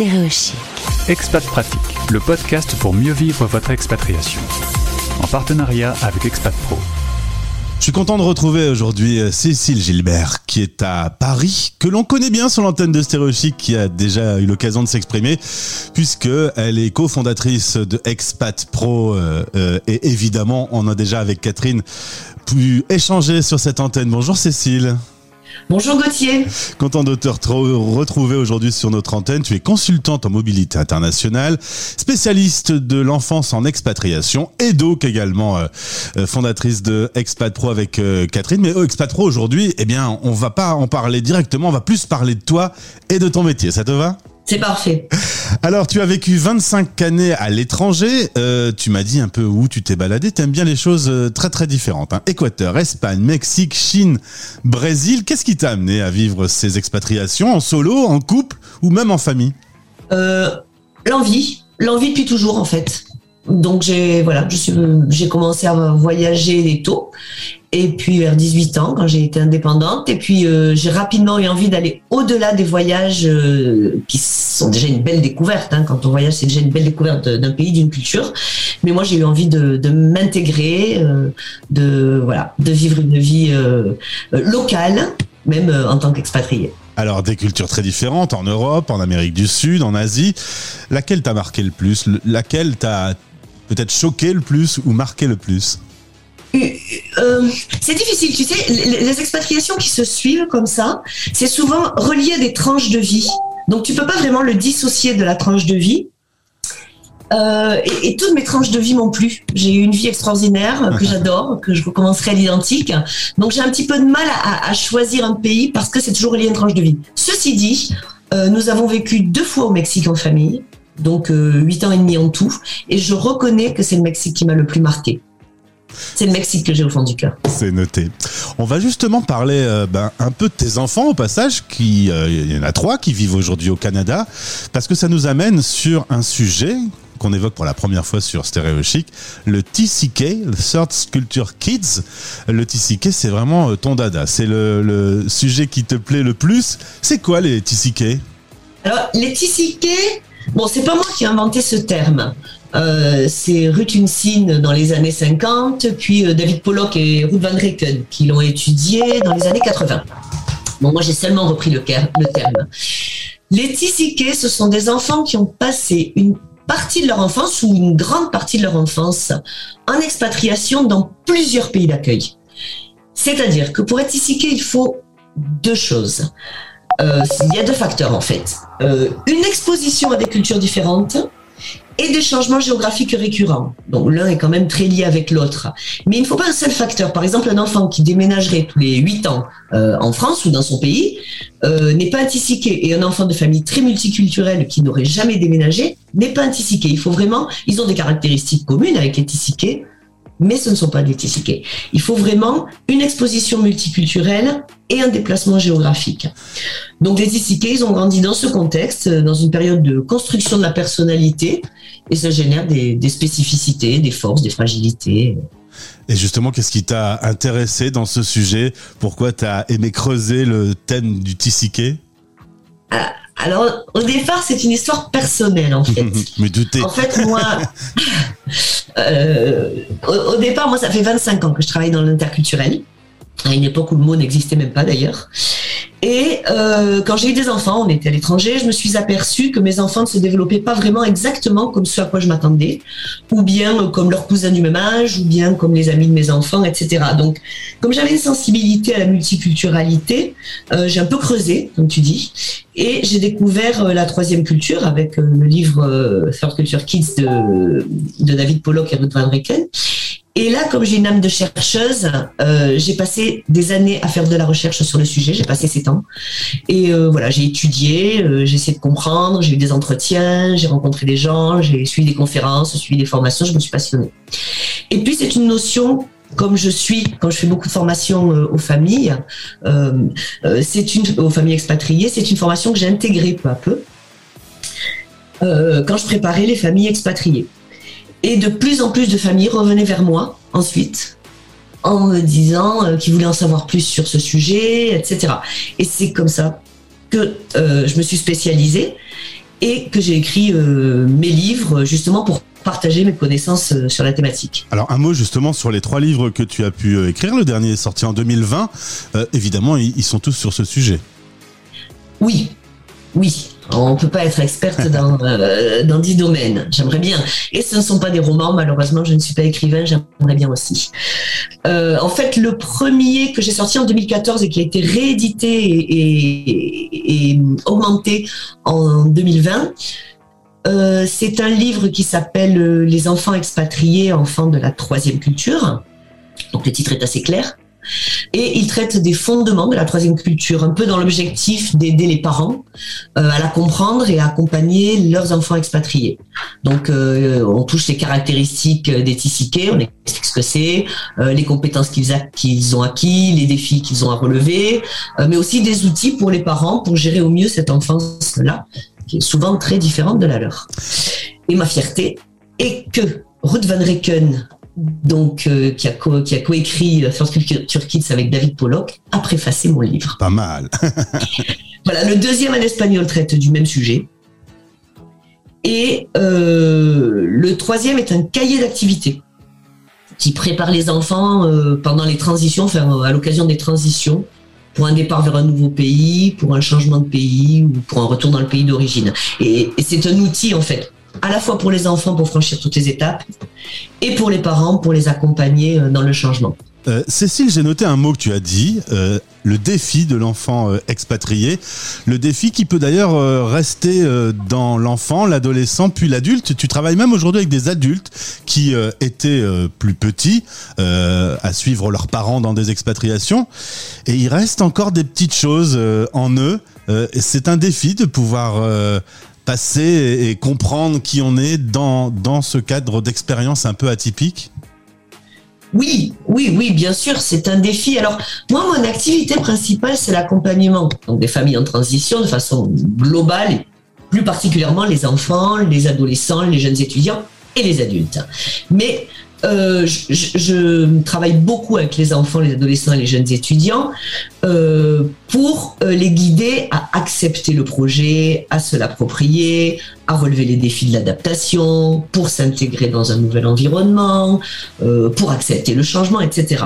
Stéréochic. Expat Pratique, le podcast pour mieux vivre votre expatriation. En partenariat avec Expat Pro. Je suis content de retrouver aujourd'hui euh, Cécile Gilbert, qui est à Paris, que l'on connaît bien sur l'antenne de Stéréochic, qui a déjà eu l'occasion de s'exprimer, puisque elle est cofondatrice de Expat Pro, euh, euh, et évidemment, on a déjà avec Catherine pu échanger sur cette antenne. Bonjour Cécile. Bonjour Gauthier. Content de te retrouver aujourd'hui sur notre antenne. Tu es consultante en mobilité internationale, spécialiste de l'enfance en expatriation et donc également euh, euh, fondatrice de Expat Pro avec euh, Catherine. Mais Expat Pro aujourd'hui, eh bien, on va pas en parler directement, on va plus parler de toi et de ton métier. Ça te va? C'est parfait. Alors, tu as vécu 25 années à l'étranger. Euh, tu m'as dit un peu où tu t'es baladé. Tu aimes bien les choses euh, très très différentes. Hein. Équateur, Espagne, Mexique, Chine, Brésil. Qu'est-ce qui t'a amené à vivre ces expatriations en solo, en couple ou même en famille? Euh, L'envie. L'envie depuis toujours en fait. Donc j'ai voilà, j'ai commencé à voyager tôt et puis vers 18 ans quand j'ai été indépendante. Et puis euh, j'ai rapidement eu envie d'aller au-delà des voyages euh, qui sont déjà une belle découverte hein. quand on voyage c'est déjà une belle découverte d'un pays d'une culture. Mais moi j'ai eu envie de, m'intégrer euh, de voilà de vivre une vie locale même en tant qu'expatrié. Alors, des cultures très différentes en Europe, en Amérique du Sud, en Asie. Laquelle t'a marqué le plus? Laquelle t'a peut-être choqué le plus ou marqué le plus? Euh, c'est difficile, tu sais, les, expatriations qui se suivent comme ça, c'est souvent relié à des tranches de vie. Donc tu peux pas vraiment le dissocier de la tranche de vie. Euh, et, toutes mes tranches de vie m'ont plu. J'ai eu une vie extraordinaire que j'adore, que je recommencerai à l'identique. Donc j'ai un petit peu de mal à, choisir un pays parce que c'est toujours relié à une tranche de vie. Ceci dit, euh, nous avons vécu deux fois au Mexique en famille, donc huit ans et demi en tout, et je reconnais que c'est le Mexique qui m'a le plus marqué. C'est le Mexique que j'ai au fond du cœur. C'est noté. On va justement parler euh, ben, un peu de tes enfants au passage, qui euh, il y en a trois qui vivent aujourd'hui au Canada, parce que ça nous amène sur un sujet qu'on évoque pour la première fois sur Stéréo Chic, le TCK, le Third Culture Kids. Le TCK, c'est vraiment euh, ton dada. C'est le, le, sujet qui te plaît le plus. C'est quoi les TCK Alors, les TCK, bon, c'est pas moi qui ai inventé ce terme. Euh, c'est Ruth Unsin dans les années 50, puis euh, David Pollock et Ruth Van Reken qui l'ont étudié dans les années 80. Bon, moi j'ai seulement repris le, terme. Les TCK, ce sont des enfants qui ont passé une partie de leur enfance ou une grande partie de leur enfance en expatriation dans plusieurs pays d'accueil. C'est-à-dire que pour être TCK, il faut deux choses. Euh, il y a deux facteurs en fait. une exposition à des cultures différentes et des changements géographiques récurrents. Donc l'un est quand même très lié avec l'autre. Mais il ne faut pas un seul facteur. Par exemple, un enfant qui déménagerait tous les 8 ans euh, en France ou dans son pays euh, n'est pas un Et un enfant de famille très multiculturelle qui n'aurait jamais déménagé n'est pas un Il faut vraiment, ils ont des caractéristiques communes avec les tissiqués, mais ce ne sont pas des tissiqués. Il faut vraiment une exposition multiculturelle et un déplacement géographique. Donc les tissiqués, ils ont grandi dans ce contexte, dans une période de construction de la personnalité, et ça génère des, spécificités, des forces, des fragilités. Et justement, qu'est-ce qui t'a intéressé dans ce sujet? Pourquoi tu as aimé creuser le thème du ah, alors, au départ, c'est une histoire personnelle, en fait. Mais douter. En fait, moi, euh, au, départ, moi, ça fait 25 ans que je travaille dans l'interculturel, à une époque où le mot n'existait même pas d'ailleurs. Et euh, quand j'ai eu des enfants, on était à l'étranger, je me suis aperçue que mes enfants ne se développaient pas vraiment exactement comme ce à quoi je m'attendais, ou bien euh, comme leurs cousins du même âge, ou bien comme les amis de mes enfants, etc. Donc, comme j'avais une sensibilité à la multiculturalité, euh, j'ai un peu creusé, comme tu dis, et j'ai découvert la troisième culture avec le livre Third Culture Kids de, David Pollock et Ruth Van Reken. Et là, comme j'ai une âme de chercheuse, euh, j'ai passé des années à faire de la recherche sur le sujet. J'ai passé sept ans. Et euh, voilà, j'ai étudié, euh, j'ai essayé de comprendre, j'ai eu des entretiens, j'ai rencontré des gens, j'ai suivi des conférences, suivi des formations, je me suis passionnée. Et puis, c'est une notion comme je suis, quand je fais beaucoup de formations aux familles, c'est une aux familles expatriées, c'est une formation que j'ai intégrée peu à peu quand je préparais les familles expatriées. Et de plus en plus de familles revenaient vers moi ensuite en me disant euh, qu'ils voulaient en savoir plus sur ce sujet, etc. Et c'est comme ça que euh, je me suis spécialisée. et que j'ai écrit mes livres justement pour partager mes connaissances sur la thématique. Alors un mot justement sur les trois livres que tu as pu écrire. Le dernier est sorti en 2020. évidemment, ils sont tous sur ce sujet. Oui, oui. On ne peut pas être experte dans, euh, dans 10 domaines. J'aimerais bien. Et ce ne sont pas des romans, malheureusement, je ne suis pas écrivain, j'aimerais bien aussi. Euh, en fait, le premier que j'ai sorti en 2014 et qui a été réédité et, augmenté en 2020, euh, c'est un livre qui s'appelle Les enfants expatriés, enfants de la troisième culture. Donc le titre est assez clair. Et il traite des fondements de la troisième culture, un peu dans l'objectif d'aider les parents euh, à la comprendre et à accompagner leurs enfants expatriés. Donc, euh, on touche les caractéristiques des on explique ce que c'est, euh, les compétences qu'ils ont acquis, les défis qu'ils ont à relever, mais aussi des outils pour les parents pour gérer au mieux cette enfance-là, qui est souvent très différente de la leur. Et ma fierté est que Ruth Van Reken donc euh, qui a co qui a coécrit Culture Kids avec David Pollock, a préfacé mon livre. Pas mal. voilà, le deuxième en espagnol traite du même sujet. Et euh, le troisième est un cahier d'activité qui prépare les enfants euh, pendant les transitions, enfin à l'occasion des transitions, pour un départ vers un nouveau pays, pour un changement de pays ou pour un retour dans le pays d'origine. et c'est un outil en fait à la fois pour les enfants pour franchir toutes les étapes et pour les parents pour les accompagner euh, dans le changement. Euh, Cécile, j'ai noté un mot que tu as dit, euh, le défi de l'enfant expatrié. Le défi qui peut d'ailleurs rester dans l'enfant, l'adolescent, puis l'adulte. Tu travailles même aujourd'hui avec des adultes qui étaient plus petits à suivre leurs parents dans des expatriations. Et il reste encore des petites choses en eux. C'est un défi de pouvoir passer et comprendre qui on est dans, dans ce cadre d'expérience un peu atypique oui, oui, oui, bien sûr, c'est un défi. Alors, moi, mon activité principale, c'est l'accompagnement des familles en transition de façon globale, plus particulièrement les enfants, les adolescents, les jeunes étudiants et les adultes. Mais euh, je, travaille beaucoup avec les enfants, les adolescents et les jeunes étudiants euh, pour euh, les guider à accepter le projet, à se l'approprier, à relever les défis de l'adaptation, pour s'intégrer dans un nouvel environnement, pour accepter le changement, etc.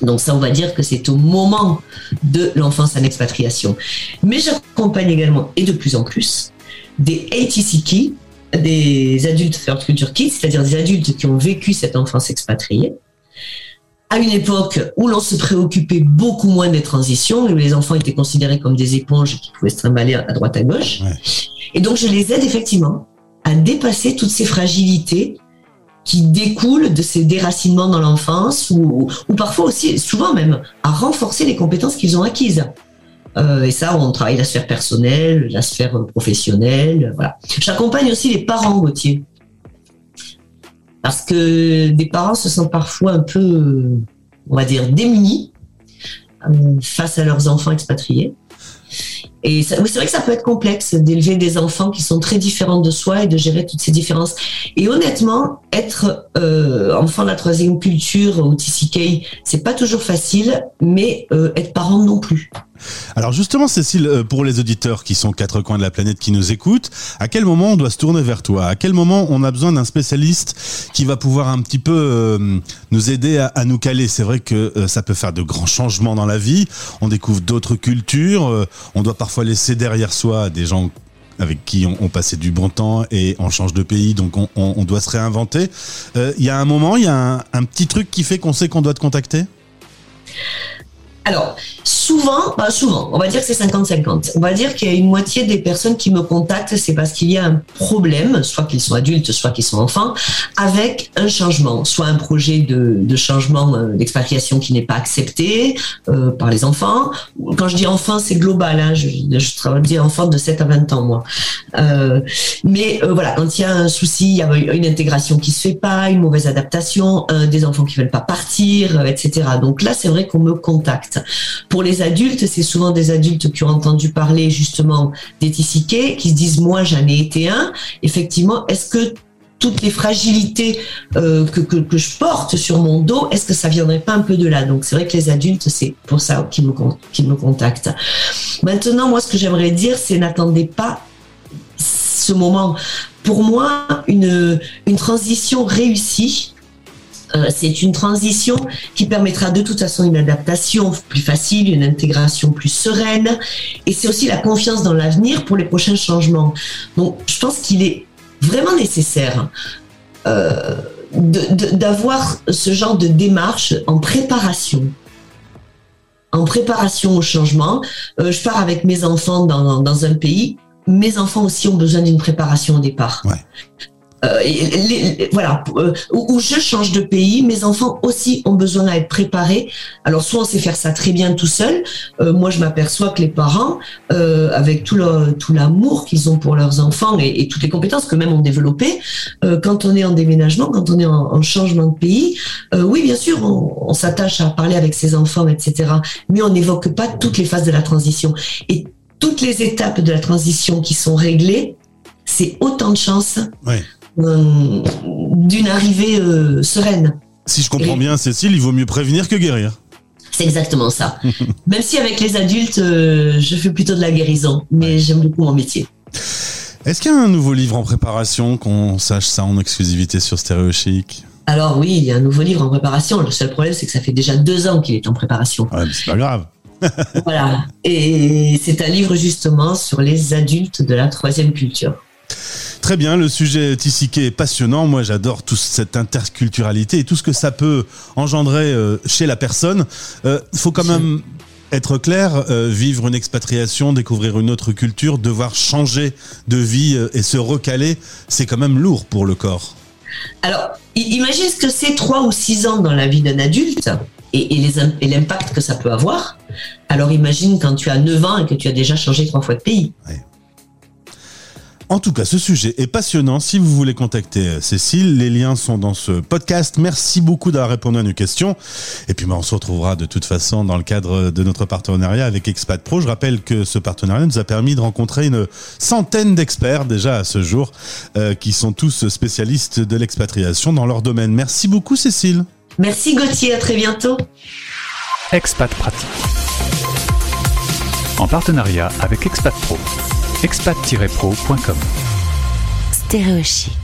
Donc ça, on va dire que c'est au moment de l'enfance en expatriation. Mais j'accompagne également, et de plus en plus, des ATCK, des adultes Third Culture Kids, c'est-à-dire des adultes qui ont vécu cette enfance expatriée, à une époque où l'on se préoccupait beaucoup moins des transitions où les enfants étaient considérés comme des éponges qui pouvaient se trimballer à droite à gauche. Et donc, je les aide effectivement à dépasser toutes ces fragilités qui découlent de ces déracinements dans l'enfance ou, ou parfois aussi, souvent même, à renforcer les compétences qu'ils ont acquises. Euh, et ça, on travaille la sphère personnelle, la sphère professionnelle. Voilà. J'accompagne aussi les parents Gauthier. Parce que des parents se sentent parfois un peu, on va dire, démunis euh, face à leurs enfants expatriés. Et c'est vrai que ça peut être complexe d'élever des enfants qui sont très différents de soi et de gérer toutes ces différences. Et honnêtement, être euh, enfant de la troisième culture au TCK, c'est pas toujours facile, mais être parent non plus. Alors justement, Cécile, euh, pour les auditeurs qui sont quatre coins de la planète qui nous écoutent, à quel moment on doit se tourner vers toi? À quel moment on a besoin d'un spécialiste qui va pouvoir un petit peu euh, nous aider à, nous caler? C'est vrai que euh, ça peut faire de grands changements dans la vie. On découvre d'autres cultures. on doit parfois laisser derrière soi des gens avec qui on, passait du bon temps et on change de pays, donc on, doit se réinventer. Il y a un moment, il y a un petit truc qui fait qu'on sait qu'on doit te contacter? Alors, souvent, souvent, on va dire que c'est 50-50. On va dire qu'il y a une moitié des personnes qui me contactent, c'est parce qu'il y a un problème, soit qu'ils sont adultes, soit qu'ils sont enfants, avec un changement, soit un projet de, changement euh, d'expatriation qui n'est pas accepté euh, par les enfants. Quand je dis enfant, c'est global, hein, je, je travaille dire enfant de 7 à 20 ans, moi. Euh, mais voilà, quand il y a un souci, il y a une intégration qui se fait pas, une mauvaise adaptation, des enfants qui veulent pas partir, etc. Donc là, c'est vrai qu'on me contacte. Pour les adultes, c'est souvent des adultes qui ont entendu parler justement des qui se disent moi j'en ai été un. Effectivement, est-ce que toutes les fragilités euh, que, que, je porte sur mon dos, est-ce que ça viendrait pas un peu de là? Donc c'est vrai que les adultes, c'est pour ça qu'ils me, me contactent. Maintenant, moi, ce que j'aimerais dire, c'est n'attendez pas ce moment. Pour moi, une, une transition réussie, euh, c'est une transition qui permettra de toute façon une adaptation plus facile, une intégration plus sereine, et c'est aussi la confiance dans l'avenir pour les prochains changements. Donc, je pense qu'il est vraiment nécessaire euh, d'avoir ce genre de démarche en préparation en préparation au changement. Euh, je pars avec mes enfants dans, un pays. Mes enfants aussi ont besoin d'une préparation au départ. Euh, voilà, euh, où, je change de pays, mes enfants aussi ont besoin d'être préparés. Alors soit on sait faire ça très bien tout seul. Euh, moi, je m'aperçois que les parents, avec tout l'amour qu'ils ont pour leurs enfants et, toutes les compétences que même ont développées, quand on est en déménagement, quand on est en, changement de pays, oui, bien sûr, on, s'attache à parler avec ses enfants, etc. Mais on n'évoque pas toutes les phases de la transition et toutes les étapes de la transition qui sont réglées. C'est autant de chance oui. Euh, d'une arrivée euh, sereine. Si je comprends bien, Cécile, il vaut mieux prévenir que guérir. C'est exactement ça. Même si avec les adultes, euh, je fais plutôt de la guérison, mais j'aime beaucoup mon métier. Est-ce qu'il y a un nouveau livre en préparation, qu'on sache ça en exclusivité sur Stéréo Chic Alors oui, il y a un nouveau livre en préparation. Le seul problème, c'est que ça fait déjà deux ans qu'il est en préparation. Ouais, mais c'est pas grave. voilà. Et c'est un livre justement sur les adultes de la troisième culture. Très bien, le sujet Tissiqué est passionnant. Moi, j'adore toute cette interculturalité et tout ce que ça peut engendrer euh, chez la personne. Il euh, faut quand même être clair, euh, vivre une expatriation, découvrir une autre culture, devoir changer de vie et se recaler, c'est quand même lourd pour le corps. Alors, imagine ce que c'est trois ou six ans dans la vie d'un adulte et, et l'impact que ça peut avoir. Alors imagine quand tu as 9 ans et que tu as déjà changé trois fois de pays. En tout cas, ce sujet est passionnant. Si vous voulez contacter euh, Cécile, les liens sont dans ce podcast. Merci beaucoup d'avoir répondu à nos questions. Et puis, bah, on se retrouvera de toute façon dans le cadre de notre partenariat avec Expat Pro. Je rappelle que ce partenariat nous a permis de rencontrer une centaine d'experts déjà à ce jour, euh, qui sont tous spécialistes de l'expatriation dans leur domaine. Merci beaucoup, Cécile. Merci, Gauthier. À très bientôt. Expat Pratique. En partenariat avec Expat Pro expat-pro.com. Stéréochic.